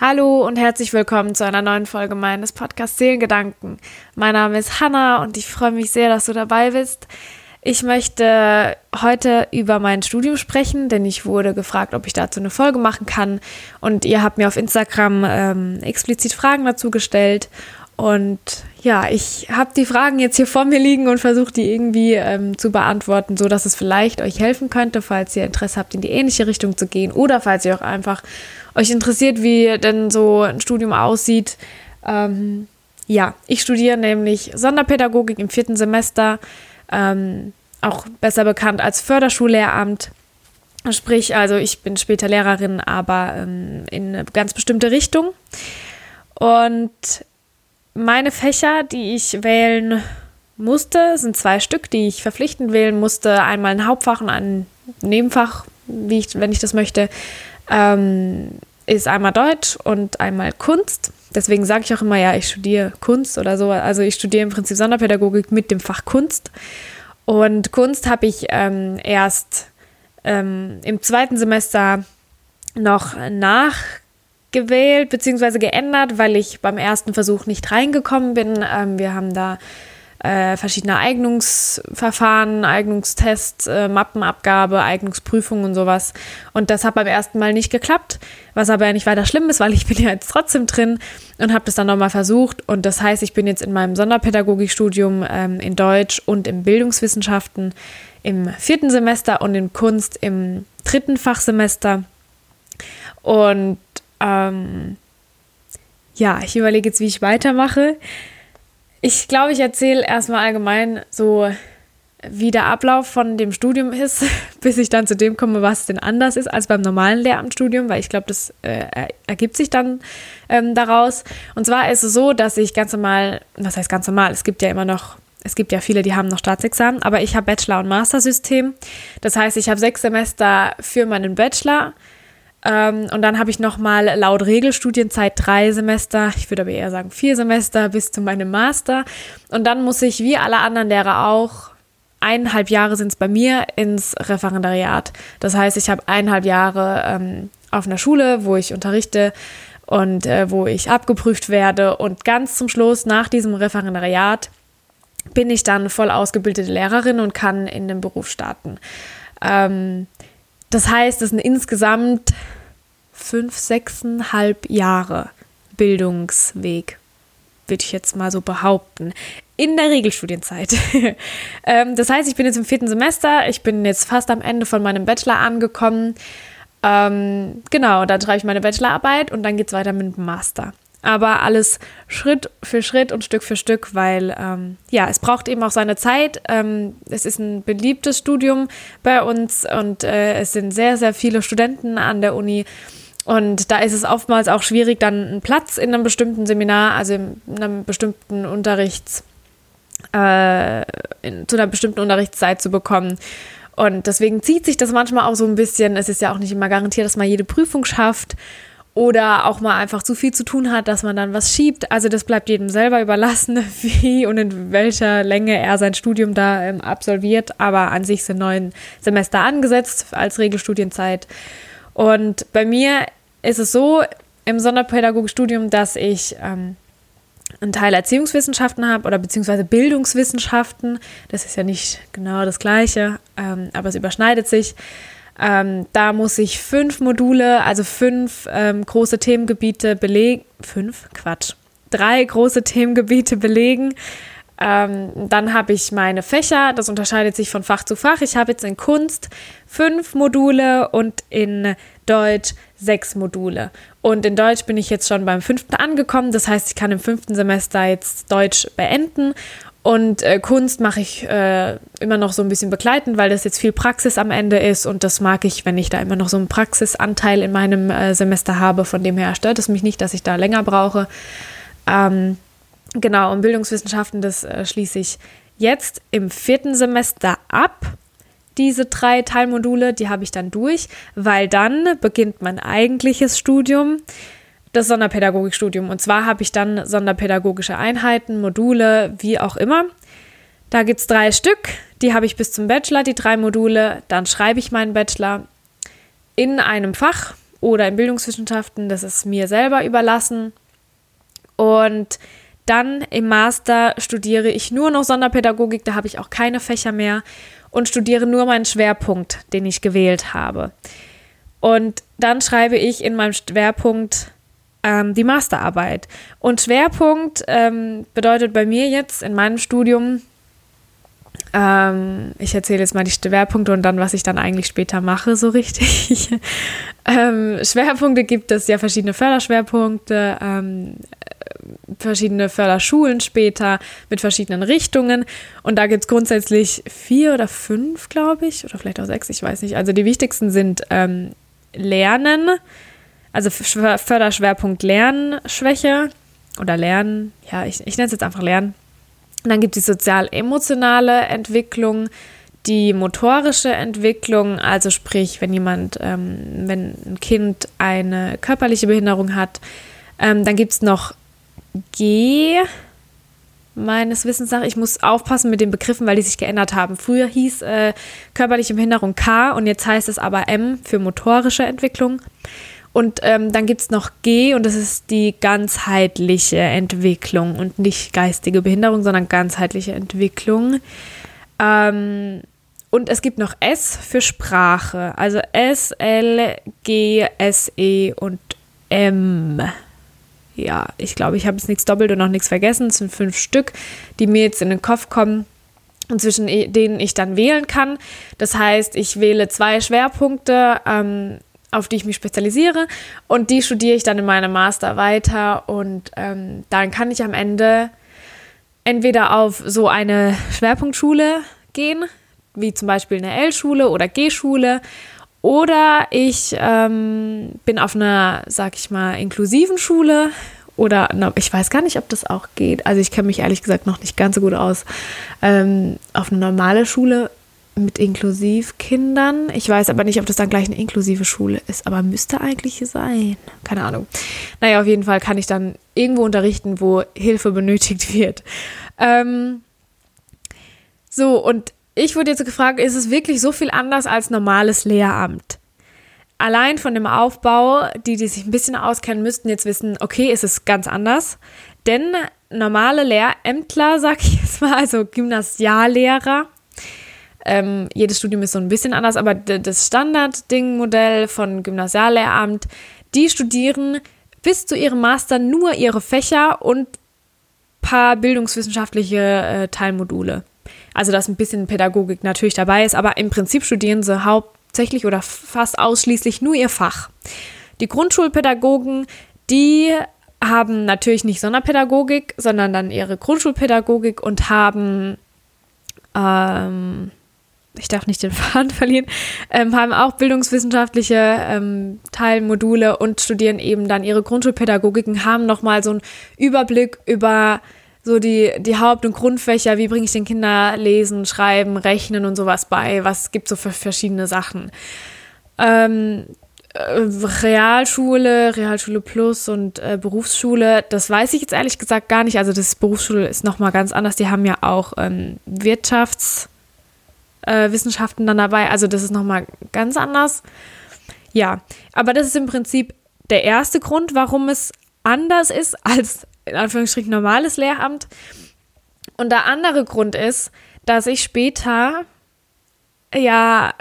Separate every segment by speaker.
Speaker 1: Hallo und herzlich willkommen zu einer neuen Folge meines Podcasts Seelengedanken. Mein Name ist Hanna und ich freue mich sehr, dass du dabei bist. Ich möchte heute über mein Studium sprechen, denn ich wurde gefragt, ob ich dazu eine Folge machen kann. Und ihr habt mir auf Instagram ähm, explizit Fragen dazu gestellt. Und ja, ich habe die Fragen jetzt hier vor mir liegen und versuche die irgendwie ähm, zu beantworten, so dass es vielleicht euch helfen könnte, falls ihr Interesse habt, in die ähnliche Richtung zu gehen oder falls ihr auch einfach euch interessiert, wie denn so ein Studium aussieht. Ähm, ja, ich studiere nämlich Sonderpädagogik im vierten Semester, ähm, auch besser bekannt als Förderschullehramt. Sprich, also ich bin später Lehrerin, aber ähm, in eine ganz bestimmte Richtung. Und meine Fächer, die ich wählen musste, sind zwei Stück, die ich verpflichtend wählen musste. Einmal ein Hauptfach und ein Nebenfach, wie ich, wenn ich das möchte, ähm, ist einmal Deutsch und einmal Kunst. Deswegen sage ich auch immer, ja, ich studiere Kunst oder so. Also ich studiere im Prinzip Sonderpädagogik mit dem Fach Kunst. Und Kunst habe ich ähm, erst ähm, im zweiten Semester noch nach gewählt bzw. geändert, weil ich beim ersten Versuch nicht reingekommen bin. Ähm, wir haben da äh, verschiedene Eignungsverfahren, Eignungstests, äh, Mappenabgabe, Eignungsprüfungen und sowas. Und das hat beim ersten Mal nicht geklappt, was aber ja nicht weiter schlimm ist, weil ich bin ja jetzt trotzdem drin und habe das dann nochmal versucht. Und das heißt, ich bin jetzt in meinem Sonderpädagogikstudium ähm, in Deutsch und in Bildungswissenschaften im vierten Semester und in Kunst im dritten Fachsemester. Und ähm, ja, ich überlege jetzt, wie ich weitermache. Ich glaube, ich erzähle erstmal allgemein so, wie der Ablauf von dem Studium ist, bis ich dann zu dem komme, was denn anders ist als beim normalen Lehramtsstudium, weil ich glaube, das äh, ergibt sich dann ähm, daraus. Und zwar ist es so, dass ich ganz normal, was heißt ganz normal, es gibt ja immer noch es gibt ja viele, die haben noch Staatsexamen, aber ich habe Bachelor- und Master-System. Das heißt, ich habe sechs Semester für meinen Bachelor, ähm, und dann habe ich nochmal laut Regelstudienzeit drei Semester, ich würde aber eher sagen vier Semester bis zu meinem Master. Und dann muss ich, wie alle anderen Lehrer auch, eineinhalb Jahre sind es bei mir ins Referendariat. Das heißt, ich habe eineinhalb Jahre ähm, auf einer Schule, wo ich unterrichte und äh, wo ich abgeprüft werde. Und ganz zum Schluss, nach diesem Referendariat, bin ich dann voll ausgebildete Lehrerin und kann in den Beruf starten. Ähm, das heißt, es sind insgesamt fünf, sechseinhalb Jahre Bildungsweg, würde ich jetzt mal so behaupten. In der Regelstudienzeit. ähm, das heißt, ich bin jetzt im vierten Semester, ich bin jetzt fast am Ende von meinem Bachelor angekommen. Ähm, genau, da schreibe ich meine Bachelorarbeit und dann geht es weiter mit dem Master aber alles Schritt für Schritt und Stück für Stück, weil ähm, ja, es braucht eben auch seine Zeit. Ähm, es ist ein beliebtes Studium bei uns und äh, es sind sehr, sehr viele Studenten an der Uni. Und da ist es oftmals auch schwierig, dann einen Platz in einem bestimmten Seminar, also in einem bestimmten Unterrichts, äh, in, zu einer bestimmten Unterrichtszeit zu bekommen. Und deswegen zieht sich das manchmal auch so ein bisschen. Es ist ja auch nicht immer garantiert, dass man jede Prüfung schafft oder auch mal einfach zu viel zu tun hat, dass man dann was schiebt. Also das bleibt jedem selber überlassen, wie und in welcher Länge er sein Studium da ähm, absolviert. Aber an sich sind neun Semester angesetzt als Regelstudienzeit. Und bei mir ist es so im Sonderpädagogikstudium, dass ich ähm, einen Teil Erziehungswissenschaften habe oder beziehungsweise Bildungswissenschaften. Das ist ja nicht genau das Gleiche, ähm, aber es überschneidet sich. Ähm, da muss ich fünf Module, also fünf ähm, große Themengebiete belegen. Fünf? Quatsch. Drei große Themengebiete belegen. Ähm, dann habe ich meine Fächer, das unterscheidet sich von Fach zu Fach. Ich habe jetzt in Kunst fünf Module und in Deutsch sechs Module. Und in Deutsch bin ich jetzt schon beim fünften angekommen. Das heißt, ich kann im fünften Semester jetzt Deutsch beenden und äh, Kunst mache ich äh, immer noch so ein bisschen begleitend, weil das jetzt viel Praxis am Ende ist und das mag ich, wenn ich da immer noch so einen Praxisanteil in meinem äh, Semester habe. Von dem her stört es mich nicht, dass ich da länger brauche. Ähm, genau, und Bildungswissenschaften, das äh, schließe ich jetzt im vierten Semester ab. Diese drei Teilmodule, die habe ich dann durch, weil dann beginnt mein eigentliches Studium das Sonderpädagogikstudium. Und zwar habe ich dann sonderpädagogische Einheiten, Module, wie auch immer. Da gibt es drei Stück, die habe ich bis zum Bachelor, die drei Module. Dann schreibe ich meinen Bachelor in einem Fach. oder in Bildungswissenschaften. Das ist mir selber überlassen. Und dann im Master studiere ich nur noch Sonderpädagogik, da habe ich auch keine Fächer mehr und studiere nur meinen Schwerpunkt, den ich gewählt habe. Und dann schreibe ich in meinem Schwerpunkt ähm, die Masterarbeit. Und Schwerpunkt ähm, bedeutet bei mir jetzt in meinem Studium, ähm, ich erzähle jetzt mal die Schwerpunkte und dann, was ich dann eigentlich später mache, so richtig. Ähm, Schwerpunkte gibt es ja verschiedene Förderschwerpunkte, ähm, verschiedene Förderschulen später mit verschiedenen Richtungen. Und da gibt es grundsätzlich vier oder fünf, glaube ich, oder vielleicht auch sechs, ich weiß nicht. Also die wichtigsten sind ähm, Lernen, also Förderschwerpunkt Lernschwäche oder Lernen, ja, ich, ich nenne es jetzt einfach Lernen. Und dann gibt es die sozial-emotionale Entwicklung, die motorische Entwicklung, also sprich, wenn jemand, ähm, wenn ein Kind eine körperliche Behinderung hat, ähm, dann gibt es noch G, meines Wissens nach. Ich muss aufpassen mit den Begriffen, weil die sich geändert haben. Früher hieß äh, körperliche Behinderung K und jetzt heißt es aber M für motorische Entwicklung. Und ähm, dann gibt es noch G und das ist die ganzheitliche Entwicklung und nicht geistige Behinderung, sondern ganzheitliche Entwicklung. Ähm, und es gibt noch S für Sprache, also S, L, G, S, E und M ja, ich glaube, ich habe jetzt nichts doppelt und noch nichts vergessen. Es sind fünf Stück, die mir jetzt in den Kopf kommen und zwischen denen ich dann wählen kann. Das heißt, ich wähle zwei Schwerpunkte, ähm, auf die ich mich spezialisiere und die studiere ich dann in meinem Master weiter und ähm, dann kann ich am Ende entweder auf so eine Schwerpunktschule gehen, wie zum Beispiel eine L-Schule oder G-Schule oder ich ähm, bin auf einer, sag ich mal, inklusiven Schule. Oder na, ich weiß gar nicht, ob das auch geht. Also ich kenne mich ehrlich gesagt noch nicht ganz so gut aus. Ähm, auf eine normale Schule mit Inklusivkindern. Ich weiß aber nicht, ob das dann gleich eine inklusive Schule ist, aber müsste eigentlich sein. Keine Ahnung. Naja, auf jeden Fall kann ich dann irgendwo unterrichten, wo Hilfe benötigt wird. Ähm, so, und ich wurde jetzt gefragt, ist es wirklich so viel anders als normales Lehramt? Allein von dem Aufbau, die, die sich ein bisschen auskennen, müssten jetzt wissen, okay, ist es ganz anders. Denn normale Lehrämtler, sag ich jetzt mal, also Gymnasiallehrer, ähm, jedes Studium ist so ein bisschen anders, aber das Standard-Ding-Modell von Gymnasiallehramt, die studieren bis zu ihrem Master nur ihre Fächer und paar bildungswissenschaftliche äh, Teilmodule. Also, dass ein bisschen Pädagogik natürlich dabei ist, aber im Prinzip studieren sie hauptsächlich oder fast ausschließlich nur ihr Fach. Die Grundschulpädagogen, die haben natürlich nicht Sonderpädagogik, sondern dann ihre Grundschulpädagogik und haben, ähm, ich darf nicht den Faden verlieren, ähm, haben auch bildungswissenschaftliche ähm, Teilmodule und studieren eben dann ihre Grundschulpädagogiken, haben nochmal so einen Überblick über so die, die Haupt- und Grundfächer, wie bringe ich den Kindern Lesen, Schreiben, Rechnen und sowas bei, was gibt so für verschiedene Sachen. Ähm, äh, Realschule, Realschule Plus und äh, Berufsschule, das weiß ich jetzt ehrlich gesagt gar nicht. Also das Berufsschule ist nochmal ganz anders. Die haben ja auch ähm, Wirtschaftswissenschaften äh, dann dabei. Also das ist nochmal ganz anders. Ja, aber das ist im Prinzip der erste Grund, warum es anders ist als in Anführungsstrichen normales Lehramt. Und der andere Grund ist, dass ich später ja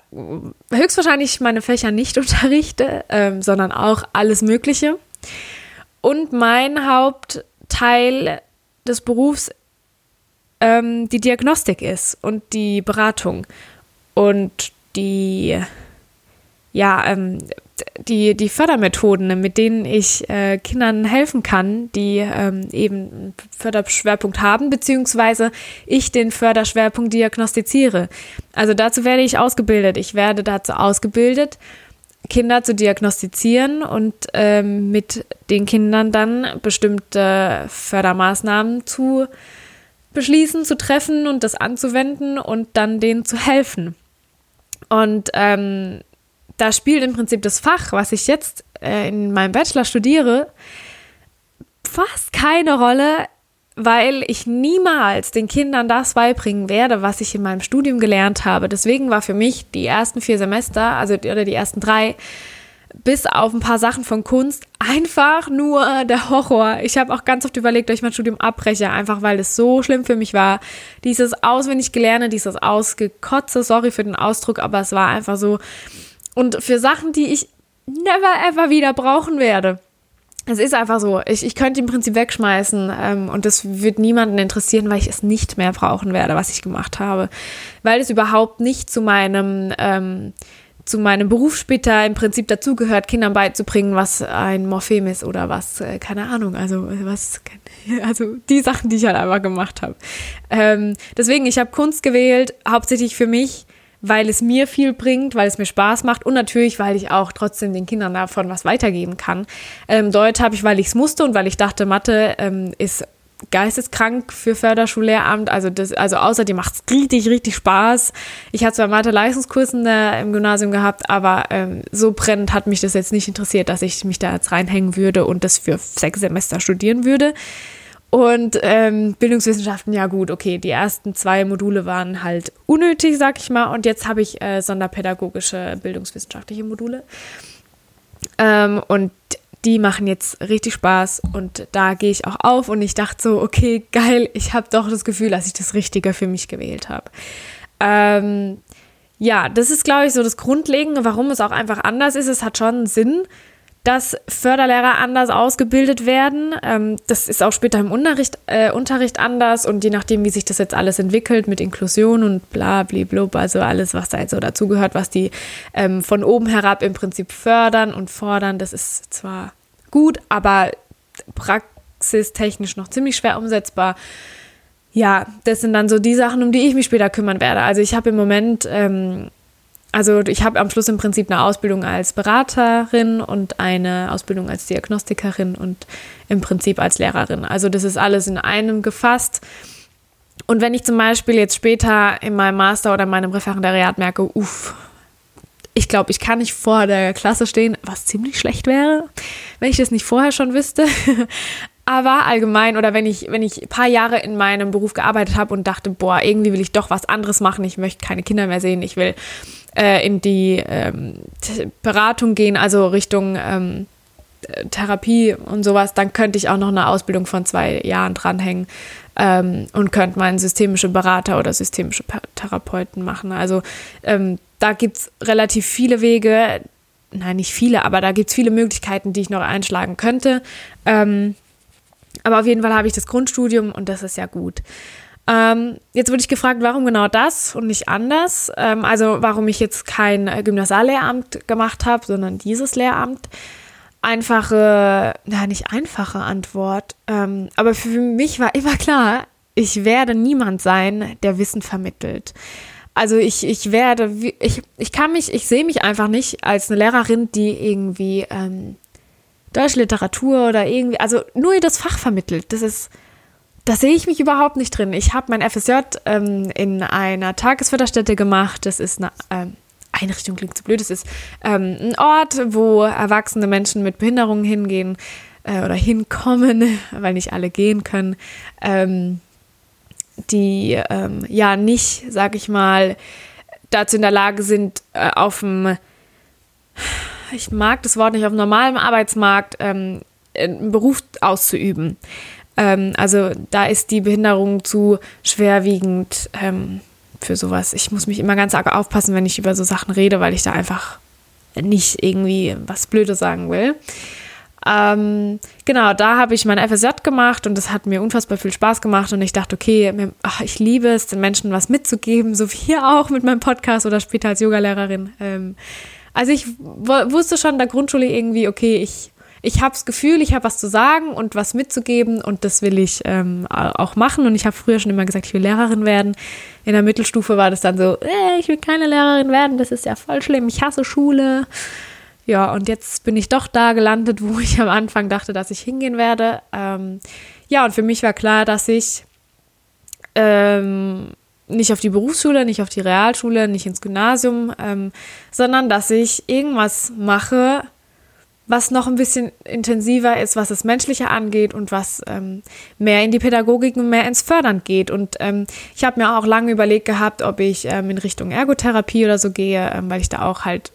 Speaker 1: höchstwahrscheinlich meine Fächer nicht unterrichte, ähm, sondern auch alles Mögliche. Und mein Hauptteil des Berufs ähm, die Diagnostik ist und die Beratung und die ja, ähm, die, die Fördermethoden, mit denen ich äh, Kindern helfen kann, die ähm, eben einen Förderschwerpunkt haben, beziehungsweise ich den Förderschwerpunkt diagnostiziere. Also dazu werde ich ausgebildet. Ich werde dazu ausgebildet, Kinder zu diagnostizieren und ähm, mit den Kindern dann bestimmte Fördermaßnahmen zu beschließen, zu treffen und das anzuwenden und dann denen zu helfen. Und ähm, da spielt im Prinzip das Fach, was ich jetzt äh, in meinem Bachelor studiere, fast keine Rolle, weil ich niemals den Kindern das beibringen werde, was ich in meinem Studium gelernt habe. Deswegen war für mich die ersten vier Semester, also oder die ersten drei, bis auf ein paar Sachen von Kunst einfach nur der Horror. Ich habe auch ganz oft überlegt, ob ich mein Studium abbreche, einfach weil es so schlimm für mich war. Dieses auswendig gelernte, dieses ausgekotze, sorry für den Ausdruck, aber es war einfach so. Und für Sachen, die ich never ever wieder brauchen werde. Es ist einfach so. Ich, ich könnte im Prinzip wegschmeißen ähm, und das wird niemanden interessieren, weil ich es nicht mehr brauchen werde, was ich gemacht habe. Weil es überhaupt nicht zu meinem ähm, zu meinem Beruf später im Prinzip dazugehört, Kindern beizubringen, was ein Morphem ist oder was, äh, keine Ahnung, also was, also die Sachen, die ich halt einfach gemacht habe. Ähm, deswegen, ich habe Kunst gewählt, hauptsächlich für mich, weil es mir viel bringt, weil es mir Spaß macht und natürlich, weil ich auch trotzdem den Kindern davon was weitergeben kann. Ähm, Deutsch habe ich, weil ich es musste und weil ich dachte, Mathe ähm, ist geisteskrank für Förderschullehramt. Also, das, also außerdem macht es richtig, richtig Spaß. Ich hatte zwar Mathe-Leistungskursen im Gymnasium gehabt, aber ähm, so brennend hat mich das jetzt nicht interessiert, dass ich mich da jetzt reinhängen würde und das für sechs Semester studieren würde. Und ähm, Bildungswissenschaften, ja gut, okay, die ersten zwei Module waren halt unnötig, sag ich mal. Und jetzt habe ich äh, sonderpädagogische bildungswissenschaftliche Module. Ähm, und die machen jetzt richtig Spaß und da gehe ich auch auf und ich dachte so, okay, geil, ich habe doch das Gefühl, dass ich das Richtige für mich gewählt habe. Ähm, ja, das ist, glaube ich, so das Grundlegende, warum es auch einfach anders ist. Es hat schon Sinn, dass Förderlehrer anders ausgebildet werden. Ähm, das ist auch später im Unterricht, äh, Unterricht anders und je nachdem, wie sich das jetzt alles entwickelt mit Inklusion und bla blub, also alles, was da jetzt so dazugehört, was die ähm, von oben herab im Prinzip fördern und fordern, das ist zwar gut, aber praxistechnisch noch ziemlich schwer umsetzbar. Ja, das sind dann so die Sachen, um die ich mich später kümmern werde. Also ich habe im Moment ähm, also ich habe am Schluss im Prinzip eine Ausbildung als Beraterin und eine Ausbildung als Diagnostikerin und im Prinzip als Lehrerin. Also das ist alles in einem gefasst. Und wenn ich zum Beispiel jetzt später in meinem Master oder meinem Referendariat merke, uff, ich glaube, ich kann nicht vor der Klasse stehen, was ziemlich schlecht wäre, wenn ich das nicht vorher schon wüsste. Aber allgemein oder wenn ich, wenn ich ein paar Jahre in meinem Beruf gearbeitet habe und dachte, boah, irgendwie will ich doch was anderes machen, ich möchte keine Kinder mehr sehen, ich will äh, in die ähm, Beratung gehen, also Richtung ähm, Therapie und sowas, dann könnte ich auch noch eine Ausbildung von zwei Jahren dranhängen ähm, und könnte mal einen systemischen Berater oder systemische Therapeuten machen. Also ähm, da gibt es relativ viele Wege, nein, nicht viele, aber da gibt es viele Möglichkeiten, die ich noch einschlagen könnte. Ähm, aber auf jeden Fall habe ich das Grundstudium und das ist ja gut. Ähm, jetzt wurde ich gefragt, warum genau das und nicht anders. Ähm, also warum ich jetzt kein Gymnasiallehramt gemacht habe, sondern dieses Lehramt. Einfache, na nicht einfache Antwort. Ähm, aber für mich war immer klar, ich werde niemand sein, der Wissen vermittelt. Also ich, ich werde, ich, ich kann mich, ich sehe mich einfach nicht als eine Lehrerin, die irgendwie ähm, Deutsche Literatur oder irgendwie, also nur das Fach vermittelt. Das ist, da sehe ich mich überhaupt nicht drin. Ich habe mein FSJ ähm, in einer Tagesförderstätte gemacht. Das ist eine ähm, Einrichtung, klingt zu blöd. Das ist ähm, ein Ort, wo erwachsene Menschen mit Behinderungen hingehen äh, oder hinkommen, weil nicht alle gehen können, ähm, die ähm, ja nicht, sag ich mal, dazu in der Lage sind, äh, auf dem, ich mag das Wort nicht, auf dem normalen Arbeitsmarkt ähm, einen Beruf auszuüben. Ähm, also da ist die Behinderung zu schwerwiegend ähm, für sowas. Ich muss mich immer ganz arg aufpassen, wenn ich über so Sachen rede, weil ich da einfach nicht irgendwie was Blödes sagen will. Ähm, genau, da habe ich mein FSJ gemacht und das hat mir unfassbar viel Spaß gemacht und ich dachte, okay, ach, ich liebe es, den Menschen was mitzugeben, so wie hier auch mit meinem Podcast oder später als Yogalehrerin. Ähm, also ich wusste schon in der Grundschule irgendwie, okay, ich ich habe das Gefühl, ich habe was zu sagen und was mitzugeben und das will ich ähm, auch machen. Und ich habe früher schon immer gesagt, ich will Lehrerin werden. In der Mittelstufe war das dann so, äh, ich will keine Lehrerin werden, das ist ja voll schlimm, ich hasse Schule. Ja, und jetzt bin ich doch da gelandet, wo ich am Anfang dachte, dass ich hingehen werde. Ähm, ja, und für mich war klar, dass ich ähm, nicht auf die Berufsschule, nicht auf die Realschule, nicht ins Gymnasium, ähm, sondern dass ich irgendwas mache, was noch ein bisschen intensiver ist, was das Menschliche angeht und was ähm, mehr in die Pädagogik und mehr ins Fördern geht. Und ähm, ich habe mir auch lange überlegt gehabt, ob ich ähm, in Richtung Ergotherapie oder so gehe, ähm, weil ich da auch halt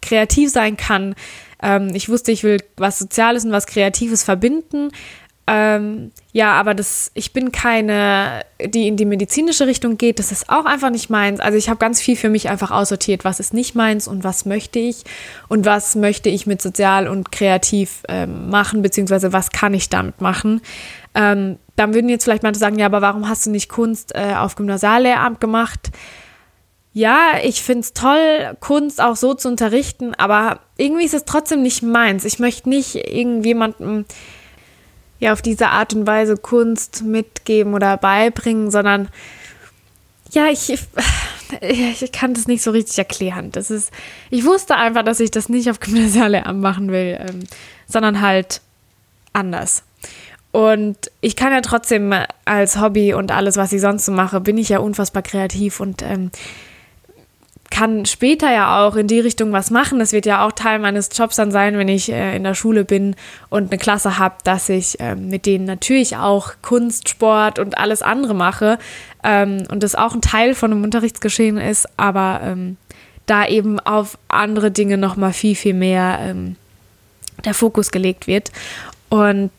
Speaker 1: kreativ sein kann. Ähm, ich wusste, ich will was Soziales und was Kreatives verbinden. Ähm, ja, aber das, ich bin keine, die in die medizinische Richtung geht. Das ist auch einfach nicht meins. Also ich habe ganz viel für mich einfach aussortiert, was ist nicht meins und was möchte ich und was möchte ich mit sozial und kreativ ähm, machen, beziehungsweise was kann ich damit machen. Ähm, dann würden jetzt vielleicht manche sagen, ja, aber warum hast du nicht Kunst äh, auf Gymnasiallehramt gemacht? Ja, ich finde es toll, Kunst auch so zu unterrichten, aber irgendwie ist es trotzdem nicht meins. Ich möchte nicht irgendjemandem ja auf diese Art und Weise Kunst mitgeben oder beibringen, sondern ja, ich, ich kann das nicht so richtig erklären. Das ist, ich wusste einfach, dass ich das nicht auf Gymnasiallehramt machen will, ähm, sondern halt anders. Und ich kann ja trotzdem als Hobby und alles, was ich sonst so mache, bin ich ja unfassbar kreativ und ähm, kann später ja auch in die Richtung was machen. Das wird ja auch Teil meines Jobs dann sein, wenn ich äh, in der Schule bin und eine Klasse habe, dass ich äh, mit denen natürlich auch Kunst, Sport und alles andere mache ähm, und das auch ein Teil von einem Unterrichtsgeschehen ist, aber ähm, da eben auf andere Dinge nochmal viel, viel mehr ähm, der Fokus gelegt wird. Und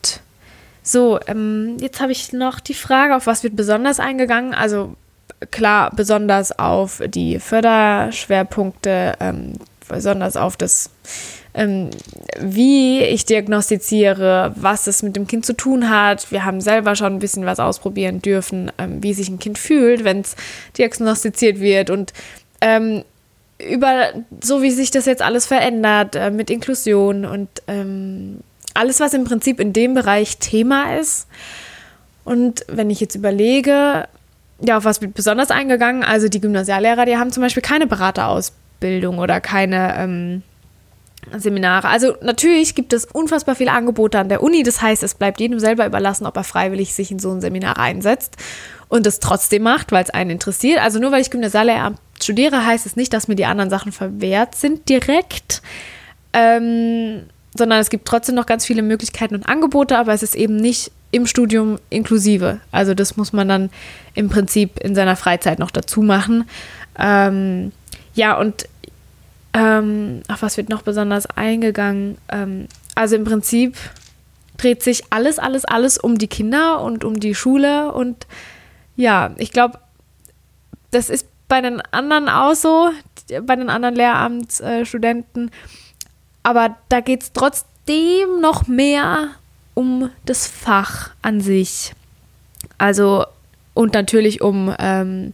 Speaker 1: so, ähm, jetzt habe ich noch die Frage, auf was wird besonders eingegangen? Also klar besonders auf die Förderschwerpunkte, ähm, besonders auf das, ähm, wie ich diagnostiziere, was es mit dem Kind zu tun hat. Wir haben selber schon ein bisschen was ausprobieren dürfen, ähm, wie sich ein Kind fühlt, wenn es diagnostiziert wird und ähm, über so wie sich das jetzt alles verändert äh, mit Inklusion und ähm, alles, was im Prinzip in dem Bereich Thema ist. Und wenn ich jetzt überlege, ja, auf was besonders eingegangen? Also die Gymnasiallehrer, die haben zum Beispiel keine Beraterausbildung oder keine ähm, Seminare. Also natürlich gibt es unfassbar viele Angebote an der Uni. Das heißt, es bleibt jedem selber überlassen, ob er freiwillig sich in so ein Seminar einsetzt und es trotzdem macht, weil es einen interessiert. Also nur weil ich Gymnasiallehrer studiere, heißt es nicht, dass mir die anderen Sachen verwehrt sind direkt. Ähm, sondern es gibt trotzdem noch ganz viele Möglichkeiten und Angebote, aber es ist eben nicht im Studium inklusive. Also das muss man dann im Prinzip in seiner Freizeit noch dazu machen. Ähm, ja, und ähm, auf was wird noch besonders eingegangen? Ähm, also im Prinzip dreht sich alles, alles, alles um die Kinder und um die Schule. Und ja, ich glaube, das ist bei den anderen auch so, bei den anderen Lehramtsstudenten. Aber da geht es trotzdem noch mehr um das Fach an sich. Also und natürlich um ähm,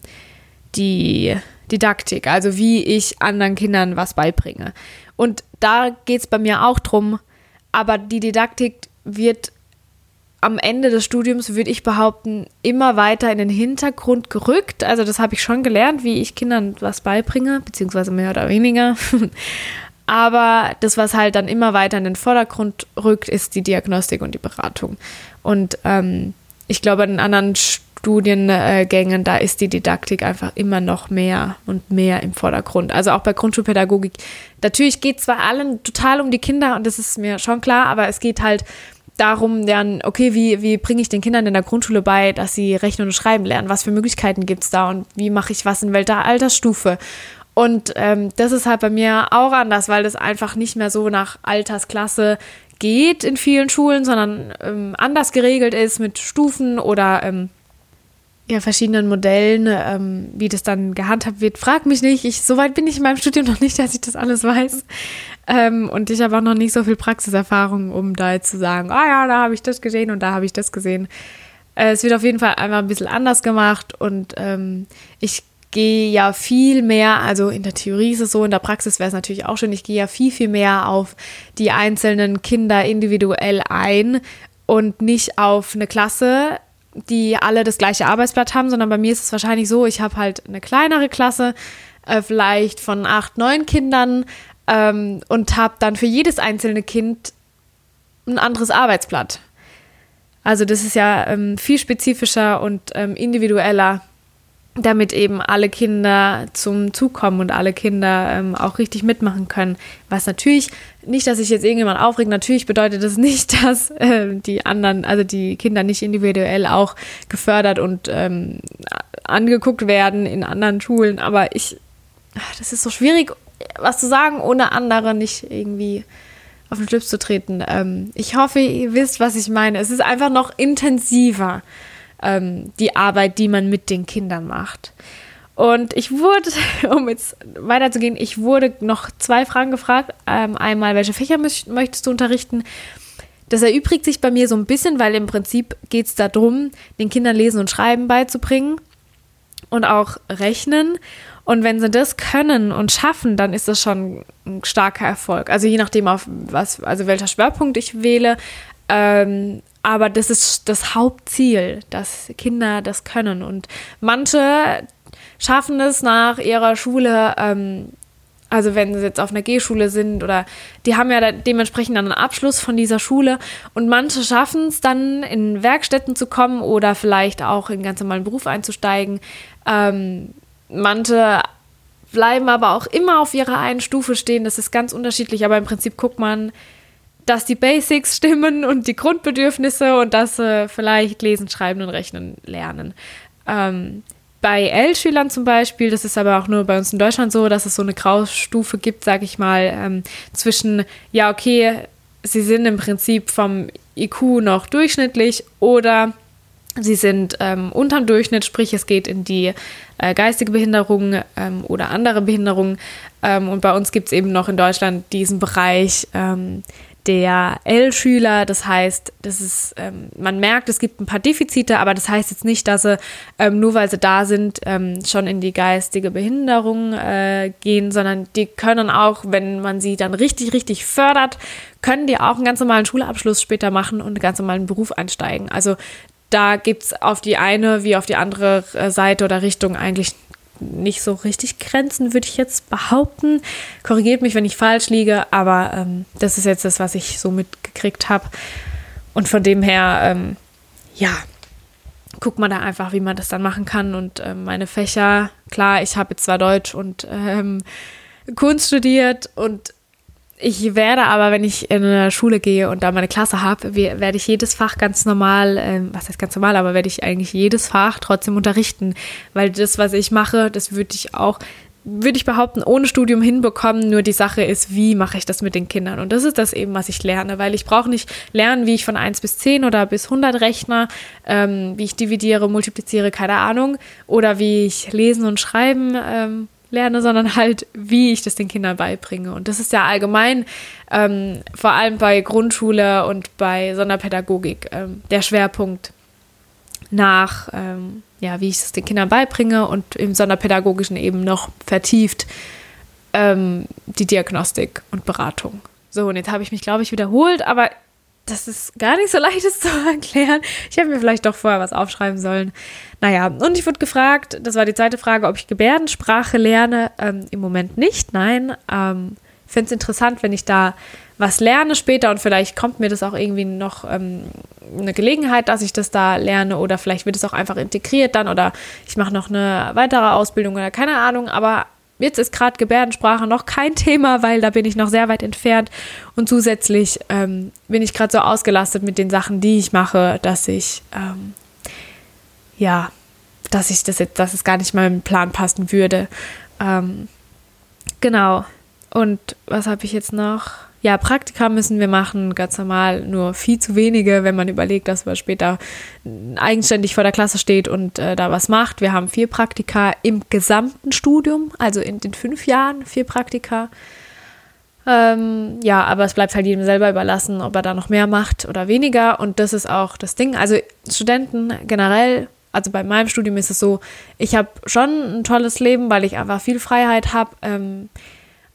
Speaker 1: die Didaktik, also wie ich anderen Kindern was beibringe. Und da geht es bei mir auch drum, aber die Didaktik wird am Ende des Studiums, würde ich behaupten, immer weiter in den Hintergrund gerückt. Also das habe ich schon gelernt, wie ich Kindern was beibringe, beziehungsweise mehr oder weniger. Aber das, was halt dann immer weiter in den Vordergrund rückt, ist die Diagnostik und die Beratung. Und ähm, ich glaube, in anderen Studiengängen, da ist die Didaktik einfach immer noch mehr und mehr im Vordergrund. Also auch bei Grundschulpädagogik. Natürlich geht zwar allen total um die Kinder und das ist mir schon klar, aber es geht halt darum, dann, okay, wie, wie bringe ich den Kindern in der Grundschule bei, dass sie rechnen und schreiben lernen? Was für Möglichkeiten gibt es da und wie mache ich was in welcher Altersstufe? Und ähm, das ist halt bei mir auch anders, weil das einfach nicht mehr so nach Altersklasse geht in vielen Schulen, sondern ähm, anders geregelt ist mit Stufen oder ähm, ja, verschiedenen Modellen, ähm, wie das dann gehandhabt wird. Frag mich nicht, ich, so weit bin ich in meinem Studium noch nicht, dass ich das alles weiß. Ähm, und ich habe auch noch nicht so viel Praxiserfahrung, um da jetzt zu sagen, ah oh ja, da habe ich das gesehen und da habe ich das gesehen. Äh, es wird auf jeden Fall einfach ein bisschen anders gemacht und ähm, ich gehe ja viel mehr, also in der Theorie ist es so, in der Praxis wäre es natürlich auch schön, ich gehe ja viel, viel mehr auf die einzelnen Kinder individuell ein und nicht auf eine Klasse, die alle das gleiche Arbeitsblatt haben, sondern bei mir ist es wahrscheinlich so, ich habe halt eine kleinere Klasse, äh, vielleicht von acht, neun Kindern ähm, und habe dann für jedes einzelne Kind ein anderes Arbeitsblatt. Also das ist ja ähm, viel spezifischer und ähm, individueller damit eben alle Kinder zum Zug kommen und alle Kinder ähm, auch richtig mitmachen können. Was natürlich, nicht, dass sich jetzt irgendjemand aufregt, natürlich bedeutet das nicht, dass äh, die anderen, also die Kinder nicht individuell auch gefördert und ähm, angeguckt werden in anderen Schulen. Aber ich, das ist so schwierig, was zu sagen, ohne andere nicht irgendwie auf den Schlips zu treten. Ähm, ich hoffe, ihr wisst, was ich meine. Es ist einfach noch intensiver, ähm, die Arbeit, die man mit den Kindern macht. Und ich wurde, um jetzt weiterzugehen, ich wurde noch zwei Fragen gefragt. Ähm, einmal, welche Fächer möchtest du unterrichten? Das erübrigt sich bei mir so ein bisschen, weil im Prinzip geht es darum, den Kindern Lesen und Schreiben beizubringen und auch Rechnen. Und wenn sie das können und schaffen, dann ist das schon ein starker Erfolg. Also je nachdem, auf was, also welcher Schwerpunkt ich wähle. Ähm, aber das ist das Hauptziel, dass Kinder das können. Und manche schaffen es nach ihrer Schule, ähm, also wenn sie jetzt auf einer G-Schule sind oder die haben ja dementsprechend dann einen Abschluss von dieser Schule und manche schaffen es dann in Werkstätten zu kommen oder vielleicht auch in ganz normalen Beruf einzusteigen. Ähm, Manche bleiben aber auch immer auf ihrer einen Stufe stehen. Das ist ganz unterschiedlich, aber im Prinzip guckt man, dass die Basics stimmen und die Grundbedürfnisse und dass sie vielleicht lesen, schreiben und rechnen lernen. Ähm, bei L-Schülern zum Beispiel, das ist aber auch nur bei uns in Deutschland so, dass es so eine Graustufe gibt, sage ich mal, ähm, zwischen, ja, okay, sie sind im Prinzip vom IQ noch durchschnittlich oder Sie sind ähm, unterm Durchschnitt, sprich es geht in die äh, geistige Behinderung ähm, oder andere Behinderungen. Ähm, und bei uns gibt es eben noch in Deutschland diesen Bereich ähm, der L-Schüler. Das heißt, das ist, ähm, man merkt, es gibt ein paar Defizite, aber das heißt jetzt nicht, dass sie ähm, nur weil sie da sind, schon in die geistige Behinderung äh, gehen, sondern die können auch, wenn man sie dann richtig, richtig fördert, können die auch einen ganz normalen Schulabschluss später machen und einen ganz normalen Beruf einsteigen. Also da gibt es auf die eine wie auf die andere äh, Seite oder Richtung eigentlich nicht so richtig Grenzen, würde ich jetzt behaupten. Korrigiert mich, wenn ich falsch liege, aber ähm, das ist jetzt das, was ich so mitgekriegt habe. Und von dem her, ähm, ja, guckt man da einfach, wie man das dann machen kann. Und ähm, meine Fächer, klar, ich habe jetzt zwar Deutsch und ähm, Kunst studiert und ich werde aber, wenn ich in eine Schule gehe und da meine Klasse habe, werde ich jedes Fach ganz normal, äh, was heißt ganz normal, aber werde ich eigentlich jedes Fach trotzdem unterrichten, weil das, was ich mache, das würde ich auch, würde ich behaupten, ohne Studium hinbekommen. Nur die Sache ist, wie mache ich das mit den Kindern? Und das ist das eben, was ich lerne, weil ich brauche nicht lernen, wie ich von 1 bis 10 oder bis 100 rechne, ähm, wie ich dividiere, multipliziere, keine Ahnung, oder wie ich lesen und schreiben ähm, lerne, sondern halt, wie ich das den Kindern beibringe. Und das ist ja allgemein, ähm, vor allem bei Grundschule und bei Sonderpädagogik, ähm, der Schwerpunkt nach, ähm, ja, wie ich es den Kindern beibringe und im Sonderpädagogischen eben noch vertieft ähm, die Diagnostik und Beratung. So, und jetzt habe ich mich, glaube ich, wiederholt, aber das ist gar nicht so leicht, das zu erklären. Ich hätte mir vielleicht doch vorher was aufschreiben sollen. Naja, und ich wurde gefragt, das war die zweite Frage, ob ich Gebärdensprache lerne. Ähm, Im Moment nicht, nein. Ähm, ich finde es interessant, wenn ich da was lerne später und vielleicht kommt mir das auch irgendwie noch ähm, eine Gelegenheit, dass ich das da lerne oder vielleicht wird es auch einfach integriert dann oder ich mache noch eine weitere Ausbildung oder keine Ahnung, aber Jetzt ist gerade Gebärdensprache noch kein Thema, weil da bin ich noch sehr weit entfernt. Und zusätzlich ähm, bin ich gerade so ausgelastet mit den Sachen, die ich mache, dass ich, ähm, ja, dass ich das jetzt, dass es gar nicht mal im Plan passen würde. Ähm, genau. Und was habe ich jetzt noch? Ja, Praktika müssen wir machen, ganz normal, nur viel zu wenige, wenn man überlegt, dass man später eigenständig vor der Klasse steht und äh, da was macht. Wir haben vier Praktika im gesamten Studium, also in den fünf Jahren vier Praktika. Ähm, ja, aber es bleibt halt jedem selber überlassen, ob er da noch mehr macht oder weniger. Und das ist auch das Ding. Also Studenten generell, also bei meinem Studium ist es so, ich habe schon ein tolles Leben, weil ich einfach viel Freiheit habe. Ähm,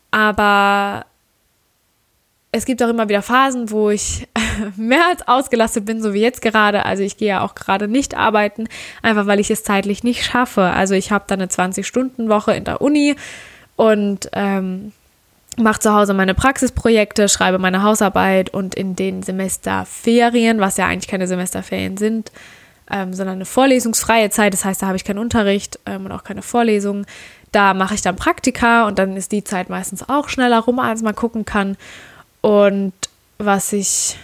Speaker 1: aber es gibt auch immer wieder Phasen, wo ich mehr als ausgelastet bin, so wie jetzt gerade. Also ich gehe ja auch gerade nicht arbeiten, einfach weil ich es zeitlich nicht schaffe. Also ich habe da eine 20-Stunden-Woche in der Uni und ähm, mache zu Hause meine Praxisprojekte, schreibe meine Hausarbeit und in den Semesterferien, was ja eigentlich keine Semesterferien sind, ähm, sondern eine vorlesungsfreie Zeit, das heißt, da habe ich keinen Unterricht ähm, und auch keine Vorlesungen. Da mache ich dann Praktika und dann ist die Zeit meistens auch schneller rum, als man gucken kann. Und was ich,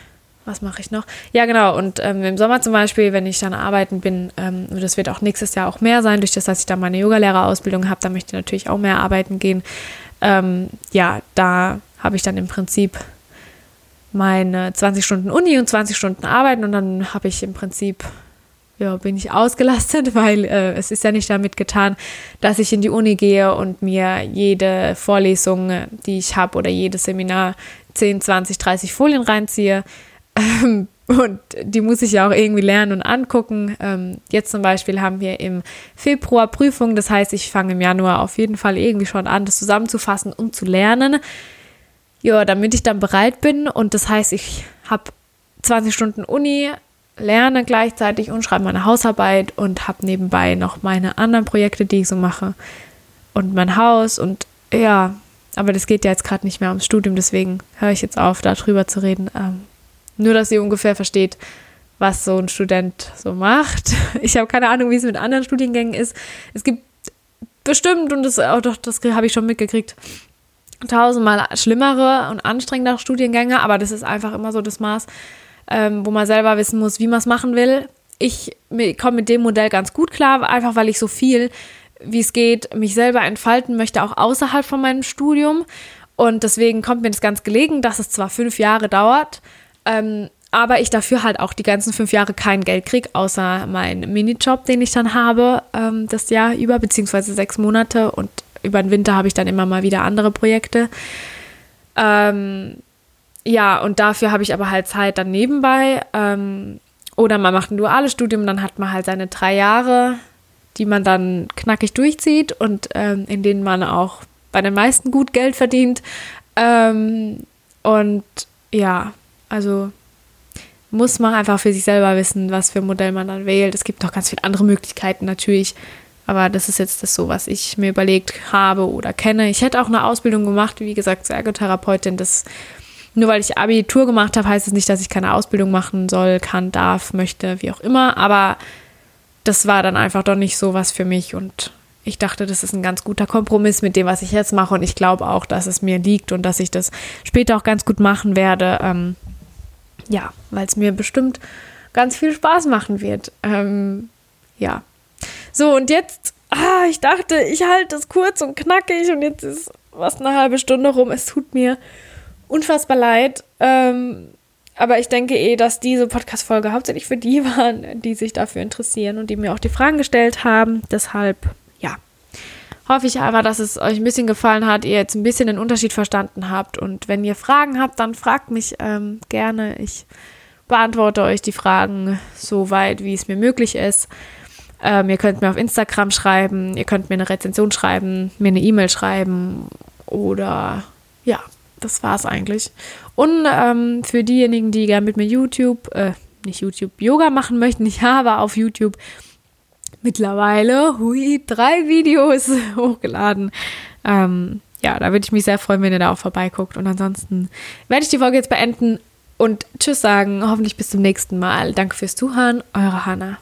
Speaker 1: was mache ich noch? Ja, genau. Und ähm, im Sommer zum Beispiel, wenn ich dann arbeiten bin, ähm, das wird auch nächstes Jahr auch mehr sein, durch das, dass ich da meine Yogalehrerausbildung habe, da möchte ich natürlich auch mehr arbeiten gehen. Ähm, ja, da habe ich dann im Prinzip meine 20 Stunden Uni und 20 Stunden Arbeiten und dann habe ich im Prinzip ja, bin ich ausgelastet, weil äh, es ist ja nicht damit getan, dass ich in die Uni gehe und mir jede Vorlesung, die ich habe oder jedes Seminar 10, 20, 30 Folien reinziehe. Ähm, und die muss ich ja auch irgendwie lernen und angucken. Ähm, jetzt zum Beispiel haben wir im Februar Prüfung, das heißt, ich fange im Januar auf jeden Fall irgendwie schon an, das zusammenzufassen, um zu lernen. Ja, damit ich dann bereit bin. Und das heißt, ich habe 20 Stunden Uni, lerne gleichzeitig und schreibe meine Hausarbeit und habe nebenbei noch meine anderen Projekte, die ich so mache und mein Haus und ja, aber das geht ja jetzt gerade nicht mehr ums Studium, deswegen höre ich jetzt auf, darüber zu reden. Ähm, nur, dass ihr ungefähr versteht, was so ein Student so macht. Ich habe keine Ahnung, wie es mit anderen Studiengängen ist. Es gibt bestimmt, und das, oh doch, das habe ich schon mitgekriegt, tausendmal schlimmere und anstrengendere Studiengänge, aber das ist einfach immer so das Maß, ähm, wo man selber wissen muss, wie man es machen will. Ich komme mit dem Modell ganz gut klar, einfach weil ich so viel, wie es geht, mich selber entfalten möchte, auch außerhalb von meinem Studium. Und deswegen kommt mir das ganz gelegen, dass es zwar fünf Jahre dauert, ähm, aber ich dafür halt auch die ganzen fünf Jahre kein Geld kriege, außer meinen Minijob, den ich dann habe, ähm, das Jahr über, beziehungsweise sechs Monate. Und über den Winter habe ich dann immer mal wieder andere Projekte. Ähm, ja, und dafür habe ich aber halt Zeit dann nebenbei. Ähm, oder man macht ein duales Studium, dann hat man halt seine drei Jahre, die man dann knackig durchzieht und ähm, in denen man auch bei den meisten gut Geld verdient. Ähm, und ja, also muss man einfach für sich selber wissen, was für ein Modell man dann wählt. Es gibt noch ganz viele andere Möglichkeiten natürlich. Aber das ist jetzt das so, was ich mir überlegt habe oder kenne. Ich hätte auch eine Ausbildung gemacht, wie gesagt, zur Ergotherapeutin. Das nur weil ich Abitur gemacht habe, heißt es nicht, dass ich keine Ausbildung machen soll, kann, darf, möchte, wie auch immer. Aber das war dann einfach doch nicht so was für mich und ich dachte, das ist ein ganz guter Kompromiss mit dem, was ich jetzt mache und ich glaube auch, dass es mir liegt und dass ich das später auch ganz gut machen werde. Ähm, ja, weil es mir bestimmt ganz viel Spaß machen wird. Ähm, ja. So, und jetzt, ah, ich dachte, ich halte es kurz und knackig und jetzt ist was eine halbe Stunde rum. Es tut mir unfassbar leid. Ähm, aber ich denke eh, dass diese Podcast-Folge hauptsächlich für die waren, die sich dafür interessieren und die mir auch die Fragen gestellt haben. Deshalb, ja, hoffe ich einfach, dass es euch ein bisschen gefallen hat, ihr jetzt ein bisschen den Unterschied verstanden habt. Und wenn ihr Fragen habt, dann fragt mich ähm, gerne. Ich beantworte euch die Fragen so weit, wie es mir möglich ist. Ähm, ihr könnt mir auf Instagram schreiben, ihr könnt mir eine Rezension schreiben, mir eine E-Mail schreiben oder ja, das war es eigentlich. Und ähm, für diejenigen, die gerne mit mir YouTube, äh, nicht YouTube, Yoga machen möchten, ich habe auf YouTube mittlerweile, hui, drei Videos hochgeladen. Ähm, ja, da würde ich mich sehr freuen, wenn ihr da auch vorbeiguckt. Und ansonsten werde ich die Folge jetzt beenden und Tschüss sagen. Hoffentlich bis zum nächsten Mal. Danke fürs Zuhören. Eure Hanna.